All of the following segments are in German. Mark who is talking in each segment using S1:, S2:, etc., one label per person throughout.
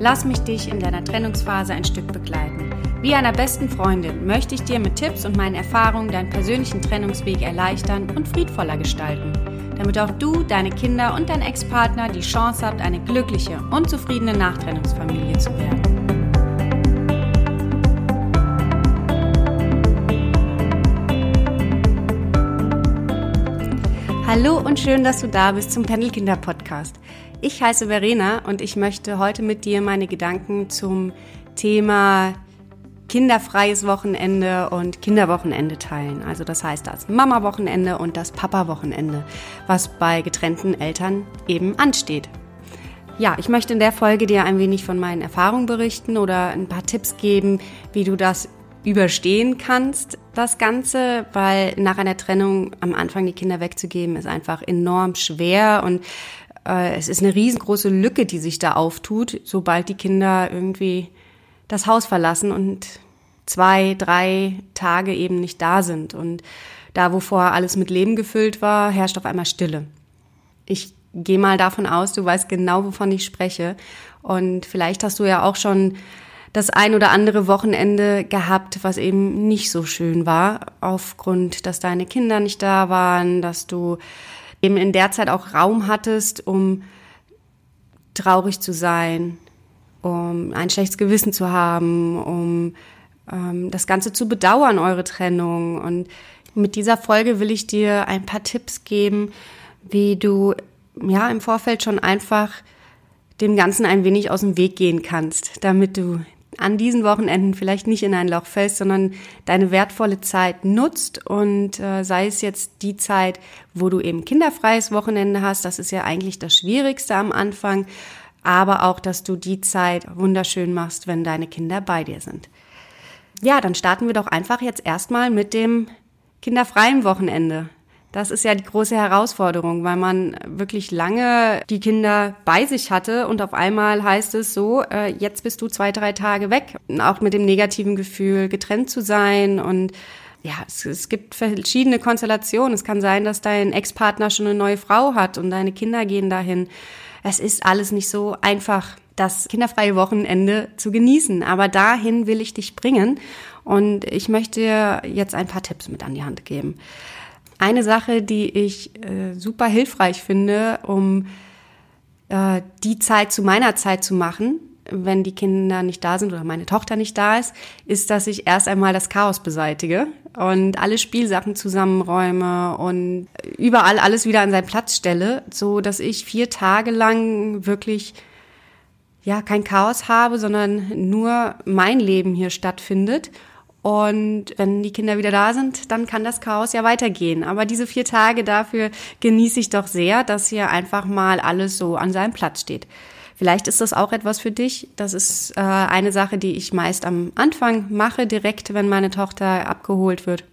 S1: Lass mich dich in deiner Trennungsphase ein Stück begleiten. Wie einer besten Freundin möchte ich dir mit Tipps und meinen Erfahrungen deinen persönlichen Trennungsweg erleichtern und friedvoller gestalten, damit auch du, deine Kinder und dein Ex-Partner die Chance habt, eine glückliche und zufriedene Nachtrennungsfamilie zu werden. Hallo und schön, dass du da bist zum Pendelkinder Podcast. Ich heiße Verena und ich möchte heute mit dir meine Gedanken zum Thema kinderfreies Wochenende und Kinderwochenende teilen. Also das heißt das Mama-Wochenende und das Papa-Wochenende, was bei getrennten Eltern eben ansteht. Ja, ich möchte in der Folge dir ein wenig von meinen Erfahrungen berichten oder ein paar Tipps geben, wie du das überstehen kannst, das Ganze, weil nach einer Trennung am Anfang die Kinder wegzugeben, ist einfach enorm schwer und äh, es ist eine riesengroße Lücke, die sich da auftut, sobald die Kinder irgendwie das Haus verlassen und zwei, drei Tage eben nicht da sind. Und da, wo vorher alles mit Leben gefüllt war, herrscht auf einmal Stille. Ich gehe mal davon aus, du weißt genau, wovon ich spreche. Und vielleicht hast du ja auch schon das ein oder andere Wochenende gehabt, was eben nicht so schön war, aufgrund, dass deine Kinder nicht da waren, dass du eben in der Zeit auch Raum hattest, um traurig zu sein, um ein schlechtes Gewissen zu haben, um ähm, das Ganze zu bedauern, eure Trennung. Und mit dieser Folge will ich dir ein paar Tipps geben, wie du ja im Vorfeld schon einfach dem Ganzen ein wenig aus dem Weg gehen kannst, damit du an diesen Wochenenden vielleicht nicht in ein Loch fällst, sondern deine wertvolle Zeit nutzt und äh, sei es jetzt die Zeit, wo du eben kinderfreies Wochenende hast, das ist ja eigentlich das Schwierigste am Anfang, aber auch, dass du die Zeit wunderschön machst, wenn deine Kinder bei dir sind. Ja, dann starten wir doch einfach jetzt erstmal mit dem kinderfreien Wochenende. Das ist ja die große Herausforderung, weil man wirklich lange die Kinder bei sich hatte und auf einmal heißt es so, äh, jetzt bist du zwei, drei Tage weg. Auch mit dem negativen Gefühl, getrennt zu sein und ja, es, es gibt verschiedene Konstellationen. Es kann sein, dass dein Ex-Partner schon eine neue Frau hat und deine Kinder gehen dahin. Es ist alles nicht so einfach, das kinderfreie Wochenende zu genießen. Aber dahin will ich dich bringen und ich möchte dir jetzt ein paar Tipps mit an die Hand geben. Eine Sache, die ich äh, super hilfreich finde, um äh, die Zeit zu meiner Zeit zu machen, wenn die Kinder nicht da sind oder meine Tochter nicht da ist, ist, dass ich erst einmal das Chaos beseitige und alle Spielsachen zusammenräume und überall alles wieder an seinen Platz stelle, so dass ich vier Tage lang wirklich ja kein Chaos habe, sondern nur mein Leben hier stattfindet und wenn die Kinder wieder da sind, dann kann das Chaos ja weitergehen. Aber diese vier Tage dafür genieße ich doch sehr, dass hier einfach mal alles so an seinem Platz steht. Vielleicht ist das auch etwas für dich. Das ist äh, eine Sache, die ich meist am Anfang mache, direkt, wenn meine Tochter abgeholt wird.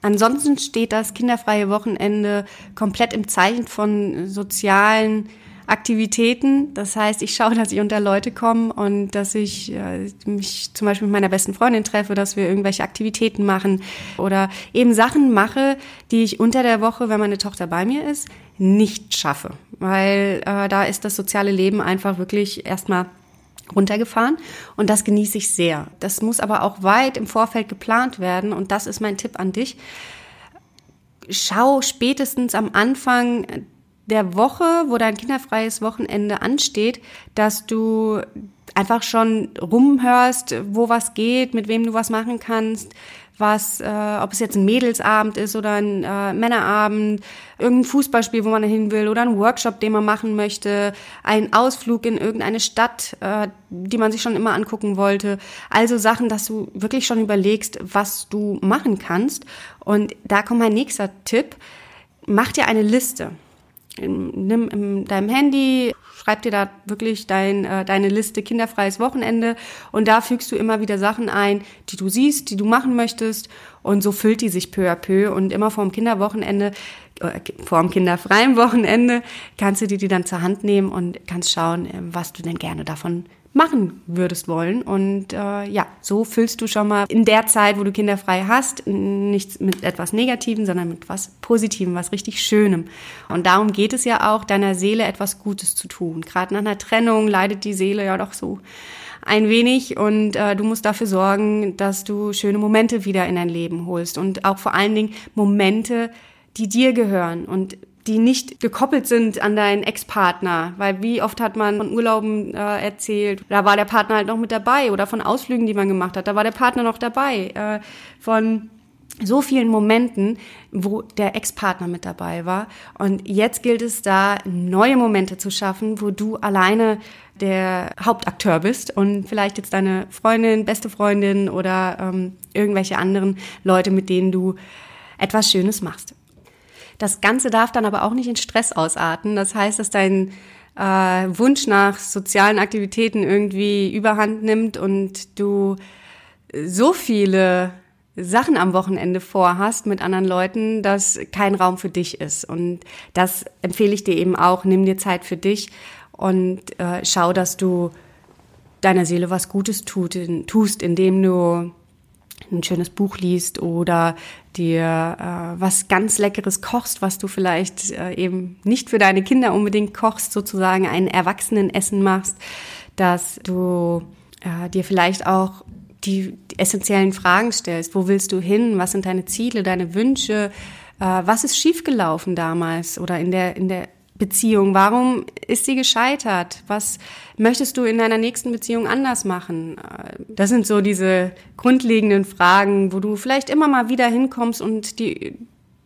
S1: Ansonsten steht das kinderfreie Wochenende komplett im Zeichen von sozialen Aktivitäten. Das heißt, ich schaue, dass ich unter Leute komme und dass ich äh, mich zum Beispiel mit meiner besten Freundin treffe, dass wir irgendwelche Aktivitäten machen oder eben Sachen mache, die ich unter der Woche, wenn meine Tochter bei mir ist, nicht schaffe. Weil äh, da ist das soziale Leben einfach wirklich erstmal runtergefahren und das genieße ich sehr. Das muss aber auch weit im Vorfeld geplant werden und das ist mein Tipp an dich. Schau spätestens am Anfang der Woche, wo dein kinderfreies Wochenende ansteht, dass du einfach schon rumhörst, wo was geht, mit wem du was machen kannst, was, äh, ob es jetzt ein Mädelsabend ist oder ein äh, Männerabend, irgendein Fußballspiel, wo man hin will oder ein Workshop, den man machen möchte, ein Ausflug in irgendeine Stadt, äh, die man sich schon immer angucken wollte. Also Sachen, dass du wirklich schon überlegst, was du machen kannst. Und da kommt mein nächster Tipp. Mach dir eine Liste. Nimm in deinem Handy, schreib dir da wirklich dein, äh, deine Liste kinderfreies Wochenende. Und da fügst du immer wieder Sachen ein, die du siehst, die du machen möchtest. Und so füllt die sich peu à peu. Und immer vorm Kinderwochenende, äh, vorm kinderfreien Wochenende kannst du dir die dann zur Hand nehmen und kannst schauen, äh, was du denn gerne davon machen würdest wollen. Und äh, ja, so füllst du schon mal in der Zeit, wo du kinderfrei hast, nichts mit etwas Negativem, sondern mit was Positivem, was richtig Schönem. Und darum geht es ja auch, deiner Seele etwas Gutes zu tun. Gerade nach einer Trennung leidet die Seele ja doch so ein wenig und äh, du musst dafür sorgen, dass du schöne Momente wieder in dein Leben holst und auch vor allen Dingen Momente, die dir gehören und die nicht gekoppelt sind an deinen Ex-Partner. Weil wie oft hat man von Urlauben äh, erzählt, da war der Partner halt noch mit dabei oder von Ausflügen, die man gemacht hat, da war der Partner noch dabei. Äh, von so vielen Momenten, wo der Ex-Partner mit dabei war. Und jetzt gilt es da, neue Momente zu schaffen, wo du alleine der Hauptakteur bist und vielleicht jetzt deine Freundin, beste Freundin oder ähm, irgendwelche anderen Leute, mit denen du etwas Schönes machst. Das Ganze darf dann aber auch nicht in Stress ausarten. Das heißt, dass dein äh, Wunsch nach sozialen Aktivitäten irgendwie überhand nimmt und du so viele Sachen am Wochenende vorhast mit anderen Leuten, dass kein Raum für dich ist. Und das empfehle ich dir eben auch. Nimm dir Zeit für dich und äh, schau, dass du deiner Seele was Gutes tut, in, tust, indem du ein schönes Buch liest oder dir äh, was ganz Leckeres kochst, was du vielleicht äh, eben nicht für deine Kinder unbedingt kochst, sozusagen ein Erwachsenenessen machst, dass du äh, dir vielleicht auch die, essentiellen Fragen stellst. Wo willst du hin? Was sind deine Ziele, deine Wünsche? Äh, was ist schiefgelaufen damals oder in der, in der Beziehung? Warum ist sie gescheitert? Was möchtest du in deiner nächsten Beziehung anders machen? Das sind so diese grundlegenden Fragen, wo du vielleicht immer mal wieder hinkommst und die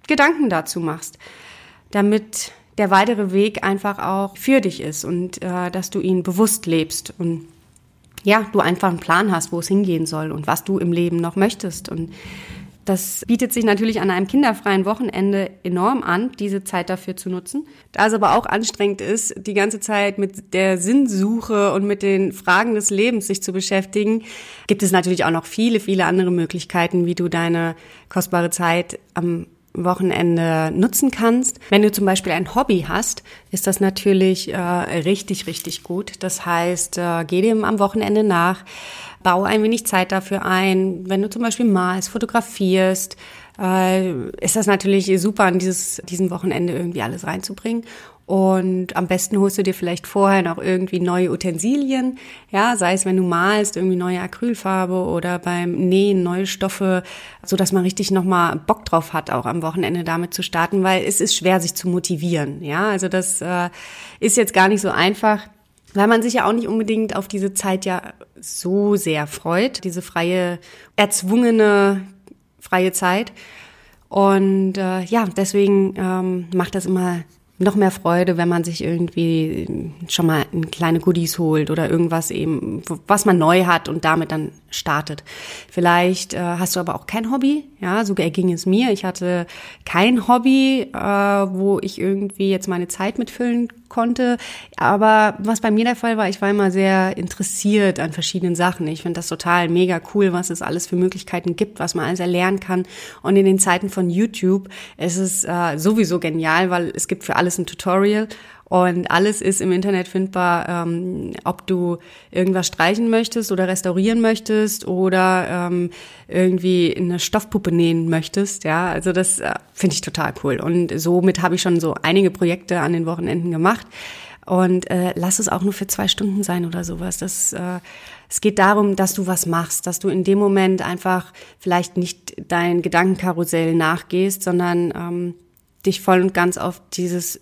S1: Gedanken dazu machst, damit der weitere Weg einfach auch für dich ist und äh, dass du ihn bewusst lebst und ja, du einfach einen Plan hast, wo es hingehen soll und was du im Leben noch möchtest und das bietet sich natürlich an einem kinderfreien Wochenende enorm an, diese Zeit dafür zu nutzen. Da es aber auch anstrengend ist, die ganze Zeit mit der Sinnsuche und mit den Fragen des Lebens sich zu beschäftigen, gibt es natürlich auch noch viele, viele andere Möglichkeiten, wie du deine kostbare Zeit am Wochenende nutzen kannst. Wenn du zum Beispiel ein Hobby hast, ist das natürlich äh, richtig, richtig gut. Das heißt, äh, geh dem am Wochenende nach bau ein wenig Zeit dafür ein. Wenn du zum Beispiel malst, fotografierst, äh, ist das natürlich super, an dieses, diesem Wochenende irgendwie alles reinzubringen. Und am besten holst du dir vielleicht vorher noch irgendwie neue Utensilien. Ja, sei es, wenn du malst, irgendwie neue Acrylfarbe oder beim Nähen neue Stoffe, so dass man richtig nochmal Bock drauf hat, auch am Wochenende damit zu starten, weil es ist schwer, sich zu motivieren. Ja, also das äh, ist jetzt gar nicht so einfach weil man sich ja auch nicht unbedingt auf diese Zeit ja so sehr freut, diese freie, erzwungene freie Zeit. Und äh, ja, deswegen ähm, macht das immer noch mehr Freude, wenn man sich irgendwie schon mal ein kleine Goodies holt oder irgendwas eben, was man neu hat und damit dann startet. Vielleicht äh, hast du aber auch kein Hobby, ja, so erging es mir. Ich hatte kein Hobby, äh, wo ich irgendwie jetzt meine Zeit mitfüllen konnte. Aber was bei mir der Fall war, ich war immer sehr interessiert an verschiedenen Sachen. Ich finde das total mega cool, was es alles für Möglichkeiten gibt, was man alles erlernen kann. Und in den Zeiten von YouTube ist es äh, sowieso genial, weil es gibt für alles ein Tutorial und alles ist im Internet findbar, ähm, ob du irgendwas streichen möchtest oder restaurieren möchtest oder ähm, irgendwie eine Stoffpuppe nähen möchtest. Ja, also das äh, finde ich total cool. Und somit habe ich schon so einige Projekte an den Wochenenden gemacht. Und äh, lass es auch nur für zwei Stunden sein oder sowas. Das, äh, es geht darum, dass du was machst, dass du in dem Moment einfach vielleicht nicht dein Gedankenkarussell nachgehst, sondern ähm, dich voll und ganz auf dieses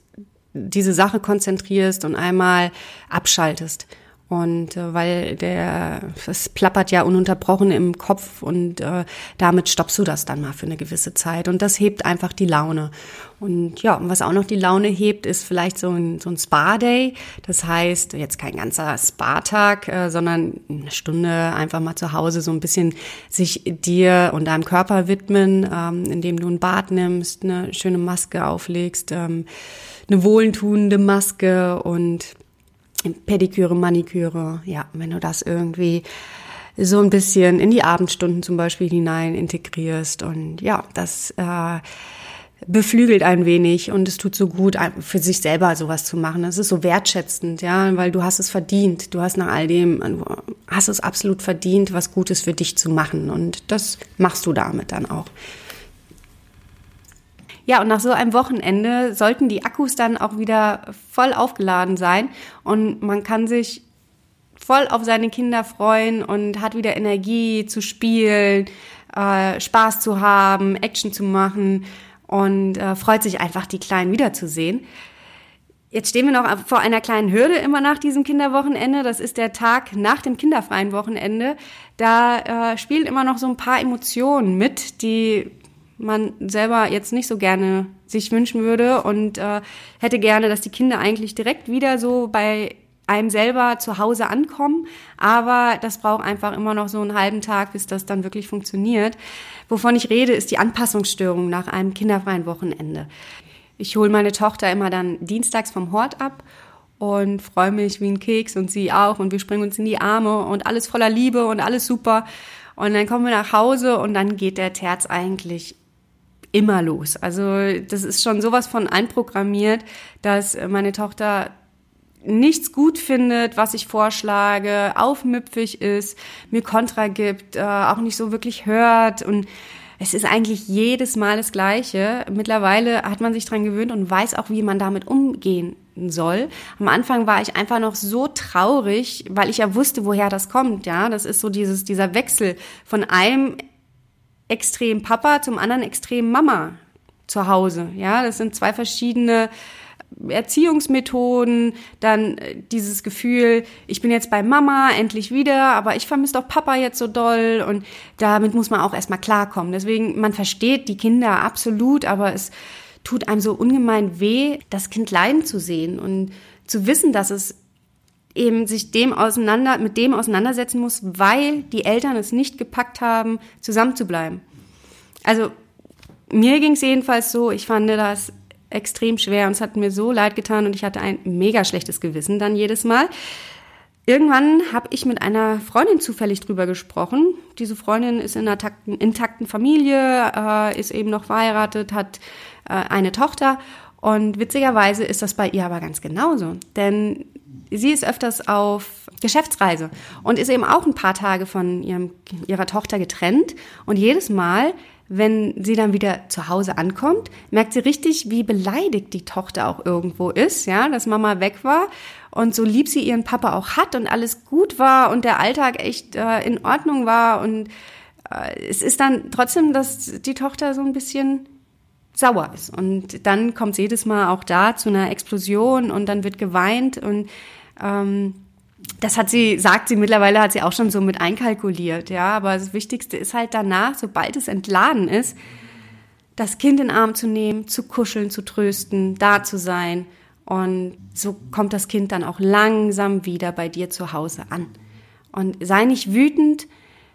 S1: diese Sache konzentrierst und einmal abschaltest. Und äh, weil der, es plappert ja ununterbrochen im Kopf und äh, damit stoppst du das dann mal für eine gewisse Zeit. Und das hebt einfach die Laune. Und ja, was auch noch die Laune hebt, ist vielleicht so ein, so ein Spa-Day. Das heißt, jetzt kein ganzer Spa-Tag, äh, sondern eine Stunde einfach mal zu Hause so ein bisschen sich dir und deinem Körper widmen, ähm, indem du ein Bad nimmst, eine schöne Maske auflegst, ähm, eine wohltuende Maske und Pediküre, Maniküre, ja, wenn du das irgendwie so ein bisschen in die Abendstunden zum Beispiel hinein integrierst und ja, das äh, beflügelt ein wenig und es tut so gut, für sich selber sowas zu machen. Das ist so wertschätzend, ja, weil du hast es verdient. Du hast nach all dem, du hast es absolut verdient, was Gutes für dich zu machen und das machst du damit dann auch. Ja, und nach so einem Wochenende sollten die Akkus dann auch wieder voll aufgeladen sein und man kann sich voll auf seine Kinder freuen und hat wieder Energie zu spielen, äh, Spaß zu haben, Action zu machen und äh, freut sich einfach, die Kleinen wiederzusehen. Jetzt stehen wir noch vor einer kleinen Hürde immer nach diesem Kinderwochenende. Das ist der Tag nach dem kinderfreien Wochenende. Da äh, spielen immer noch so ein paar Emotionen mit, die man selber jetzt nicht so gerne sich wünschen würde und äh, hätte gerne, dass die Kinder eigentlich direkt wieder so bei einem selber zu Hause ankommen, aber das braucht einfach immer noch so einen halben Tag, bis das dann wirklich funktioniert. Wovon ich rede, ist die Anpassungsstörung nach einem kinderfreien Wochenende. Ich hole meine Tochter immer dann dienstags vom Hort ab und freue mich wie ein Keks und sie auch und wir springen uns in die Arme und alles voller Liebe und alles super. Und dann kommen wir nach Hause und dann geht der Terz eigentlich immer los. Also das ist schon sowas von einprogrammiert, dass meine Tochter nichts gut findet, was ich vorschlage, aufmüpfig ist, mir Kontra gibt, äh, auch nicht so wirklich hört und es ist eigentlich jedes Mal das Gleiche. Mittlerweile hat man sich dran gewöhnt und weiß auch, wie man damit umgehen soll. Am Anfang war ich einfach noch so traurig, weil ich ja wusste, woher das kommt. Ja, das ist so dieses dieser Wechsel von einem extrem Papa zum anderen extrem Mama zu Hause. Ja, das sind zwei verschiedene Erziehungsmethoden, dann äh, dieses Gefühl, ich bin jetzt bei Mama endlich wieder, aber ich vermisse doch Papa jetzt so doll und damit muss man auch erstmal klarkommen. Deswegen, man versteht die Kinder absolut, aber es tut einem so ungemein weh, das Kind leiden zu sehen und zu wissen, dass es eben sich dem auseinander, mit dem auseinandersetzen muss, weil die Eltern es nicht gepackt haben, zusammenzubleiben. Also mir ging es jedenfalls so, ich fand das extrem schwer und es hat mir so leid getan und ich hatte ein mega schlechtes Gewissen dann jedes Mal. Irgendwann habe ich mit einer Freundin zufällig drüber gesprochen. Diese Freundin ist in einer takten, intakten Familie, äh, ist eben noch verheiratet, hat äh, eine Tochter und witzigerweise ist das bei ihr aber ganz genauso. Denn sie ist öfters auf Geschäftsreise und ist eben auch ein paar Tage von ihrem, ihrer Tochter getrennt. Und jedes Mal, wenn sie dann wieder zu Hause ankommt, merkt sie richtig, wie beleidigt die Tochter auch irgendwo ist, ja, dass Mama weg war und so lieb sie ihren Papa auch hat und alles gut war und der Alltag echt äh, in Ordnung war und äh, es ist dann trotzdem, dass die Tochter so ein bisschen sauer ist. Und dann kommt es jedes Mal auch da zu einer Explosion und dann wird geweint und ähm, das hat sie, sagt sie mittlerweile, hat sie auch schon so mit einkalkuliert, ja. Aber das Wichtigste ist halt danach, sobald es entladen ist, das Kind in den Arm zu nehmen, zu kuscheln, zu trösten, da zu sein. Und so kommt das Kind dann auch langsam wieder bei dir zu Hause an. Und sei nicht wütend,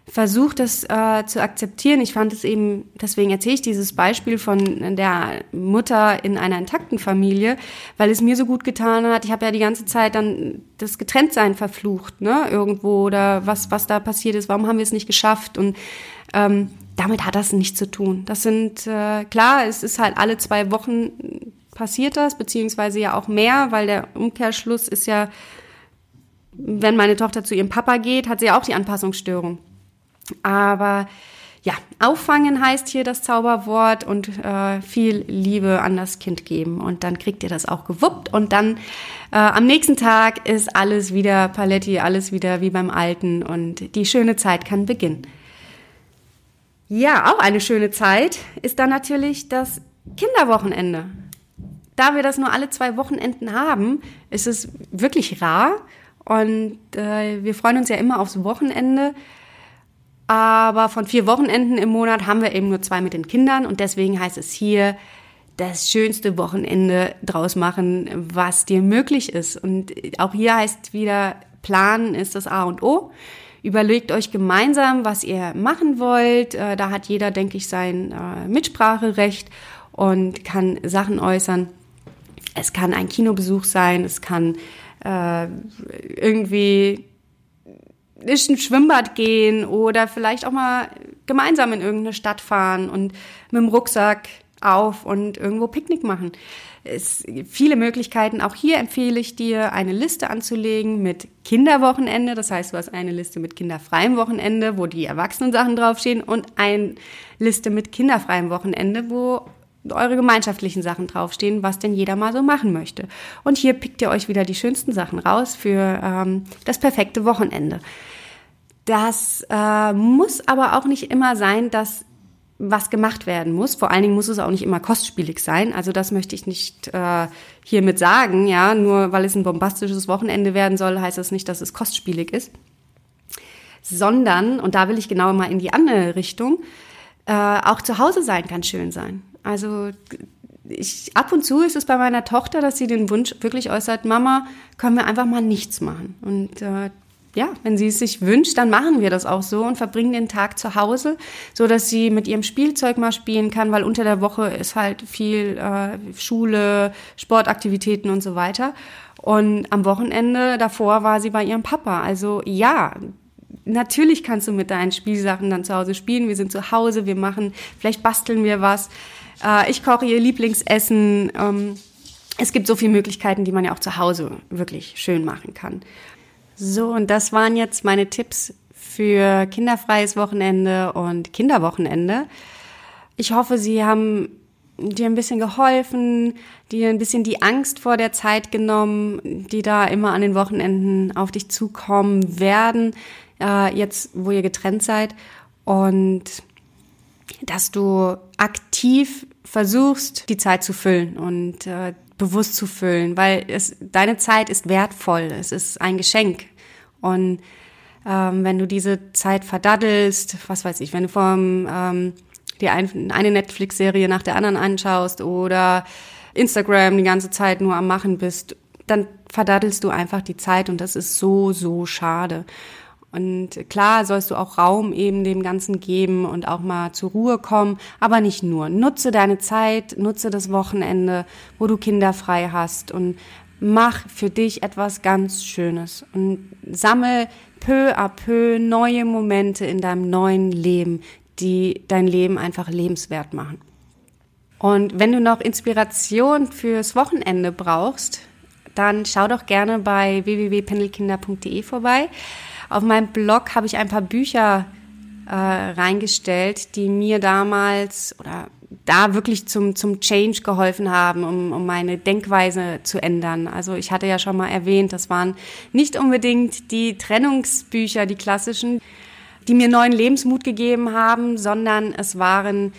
S1: versucht das äh, zu akzeptieren. Ich fand es eben, deswegen erzähle ich dieses Beispiel von der Mutter in einer intakten Familie, weil es mir so gut getan hat. Ich habe ja die ganze Zeit dann das Getrenntsein verflucht, ne, irgendwo oder was was da passiert ist. Warum haben wir es nicht geschafft? Und ähm, damit hat das nichts zu tun. Das sind äh, klar, es ist halt alle zwei Wochen passiert das, beziehungsweise ja auch mehr, weil der Umkehrschluss ist ja, wenn meine Tochter zu ihrem Papa geht, hat sie ja auch die Anpassungsstörung. Aber ja, auffangen heißt hier das Zauberwort und äh, viel Liebe an das Kind geben. Und dann kriegt ihr das auch gewuppt. Und dann äh, am nächsten Tag ist alles wieder Paletti, alles wieder wie beim Alten. Und die schöne Zeit kann beginnen. Ja, auch eine schöne Zeit ist dann natürlich das Kinderwochenende. Da wir das nur alle zwei Wochenenden haben, ist es wirklich rar Und äh, wir freuen uns ja immer aufs Wochenende. Aber von vier Wochenenden im Monat haben wir eben nur zwei mit den Kindern. Und deswegen heißt es hier, das schönste Wochenende draus machen, was dir möglich ist. Und auch hier heißt wieder, planen ist das A und O. Überlegt euch gemeinsam, was ihr machen wollt. Äh, da hat jeder, denke ich, sein äh, Mitspracherecht und kann Sachen äußern. Es kann ein Kinobesuch sein, es kann äh, irgendwie ist ein Schwimmbad gehen oder vielleicht auch mal gemeinsam in irgendeine Stadt fahren und mit dem Rucksack auf und irgendwo Picknick machen. Es gibt viele Möglichkeiten. Auch hier empfehle ich dir, eine Liste anzulegen mit Kinderwochenende. Das heißt, du hast eine Liste mit kinderfreiem Wochenende, wo die Erwachsenen-Sachen draufstehen und eine Liste mit kinderfreiem Wochenende, wo eure gemeinschaftlichen Sachen draufstehen, was denn jeder mal so machen möchte. Und hier pickt ihr euch wieder die schönsten Sachen raus für ähm, das perfekte Wochenende. Das äh, muss aber auch nicht immer sein, dass was gemacht werden muss. Vor allen Dingen muss es auch nicht immer kostspielig sein. Also das möchte ich nicht äh, hiermit sagen. Ja, nur weil es ein bombastisches Wochenende werden soll, heißt das nicht, dass es kostspielig ist. Sondern, und da will ich genau mal in die andere Richtung, äh, auch zu Hause sein kann schön sein. Also ich, ab und zu ist es bei meiner Tochter, dass sie den Wunsch wirklich äußert, Mama, können wir einfach mal nichts machen. Und äh, ja, wenn sie es sich wünscht, dann machen wir das auch so und verbringen den Tag zu Hause, so dass sie mit ihrem Spielzeug mal spielen kann, weil unter der Woche ist halt viel äh, Schule, Sportaktivitäten und so weiter. Und am Wochenende davor war sie bei ihrem Papa. Also ja, natürlich kannst du mit deinen Spielsachen dann zu Hause spielen. Wir sind zu Hause, wir machen, vielleicht basteln wir was. Äh, ich koche ihr Lieblingsessen. Ähm, es gibt so viele Möglichkeiten, die man ja auch zu Hause wirklich schön machen kann. So, und das waren jetzt meine Tipps für kinderfreies Wochenende und Kinderwochenende. Ich hoffe, Sie haben dir ein bisschen geholfen, dir ein bisschen die Angst vor der Zeit genommen, die da immer an den Wochenenden auf dich zukommen werden, äh, jetzt wo ihr getrennt seid. Und dass du aktiv versuchst, die Zeit zu füllen und äh, bewusst zu füllen, weil es, deine Zeit ist wertvoll, es ist ein Geschenk. Und ähm, wenn du diese Zeit verdaddelst, was weiß ich, wenn du vom ähm, dir ein, eine Netflix-Serie nach der anderen anschaust oder Instagram die ganze Zeit nur am Machen bist, dann verdaddelst du einfach die Zeit und das ist so, so schade. Und klar sollst du auch Raum eben dem Ganzen geben und auch mal zur Ruhe kommen, aber nicht nur. Nutze deine Zeit, nutze das Wochenende, wo du Kinder frei hast und mach für dich etwas ganz Schönes und sammel peu à peu neue Momente in deinem neuen Leben, die dein Leben einfach lebenswert machen. Und wenn du noch Inspiration fürs Wochenende brauchst, dann schau doch gerne bei www.pendelkinder.de vorbei. Auf meinem Blog habe ich ein paar Bücher äh, reingestellt, die mir damals oder da wirklich zum, zum Change geholfen haben, um, um meine Denkweise zu ändern. Also ich hatte ja schon mal erwähnt, das waren nicht unbedingt die Trennungsbücher, die klassischen, die mir neuen Lebensmut gegeben haben, sondern es waren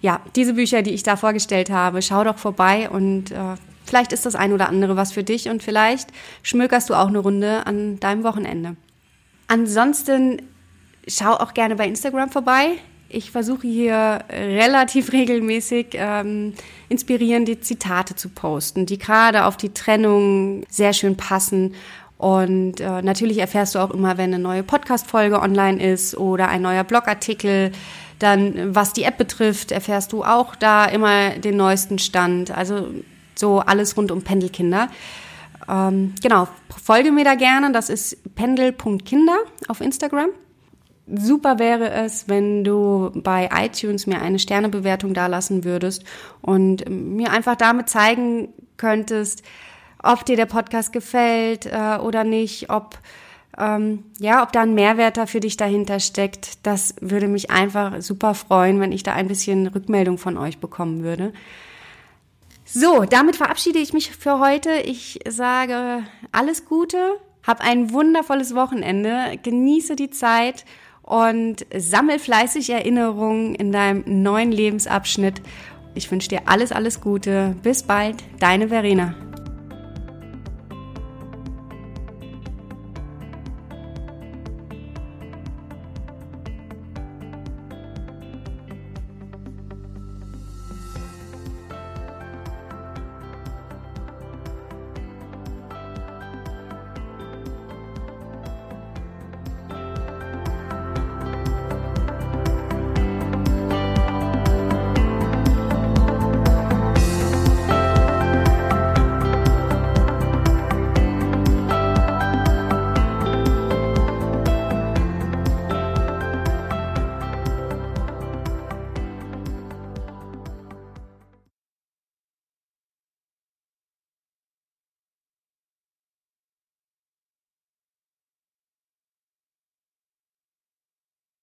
S1: ja diese Bücher, die ich da vorgestellt habe. Schau doch vorbei und äh, vielleicht ist das ein oder andere was für dich und vielleicht schmökerst du auch eine Runde an deinem Wochenende. Ansonsten schau auch gerne bei Instagram vorbei. Ich versuche hier relativ regelmäßig ähm, inspirierende Zitate zu posten, die gerade auf die Trennung sehr schön passen. Und äh, natürlich erfährst du auch immer, wenn eine neue Podcast-Folge online ist oder ein neuer Blogartikel. Dann, was die App betrifft, erfährst du auch da immer den neuesten Stand. Also so alles rund um Pendelkinder. Ähm, genau, folge mir da gerne. Das ist pendel.kinder auf Instagram. Super wäre es, wenn du bei iTunes mir eine Sternebewertung dalassen würdest und mir einfach damit zeigen könntest, ob dir der Podcast gefällt äh, oder nicht, ob ähm, ja, ob da ein Mehrwert da für dich dahinter steckt. Das würde mich einfach super freuen, wenn ich da ein bisschen Rückmeldung von euch bekommen würde. So, damit verabschiede ich mich für heute. Ich sage alles Gute, hab ein wundervolles Wochenende, genieße die Zeit und sammel fleißig Erinnerungen in deinem neuen Lebensabschnitt. Ich wünsche dir alles, alles Gute. Bis bald, deine Verena.